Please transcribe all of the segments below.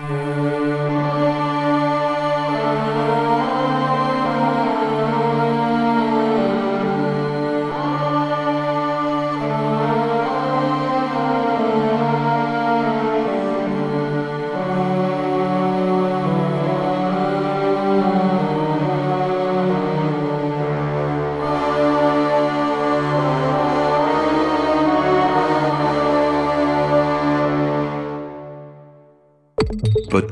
Yeah.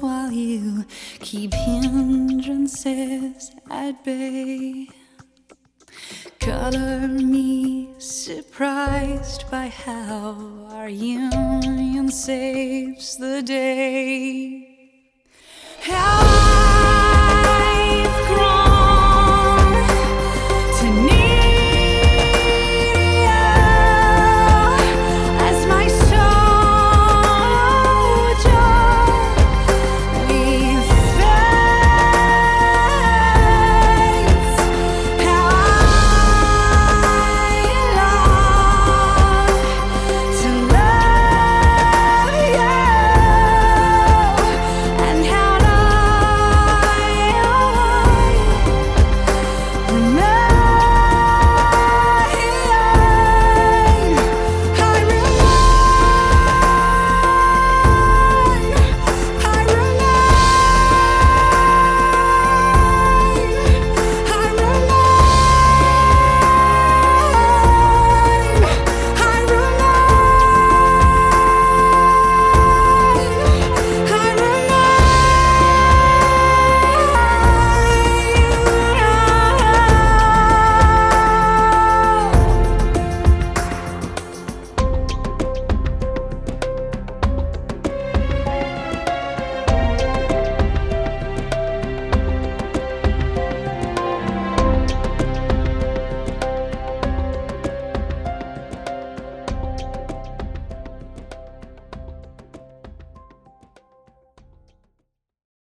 while you keep hindrances at bay. Color me surprised by how our union saves the day. How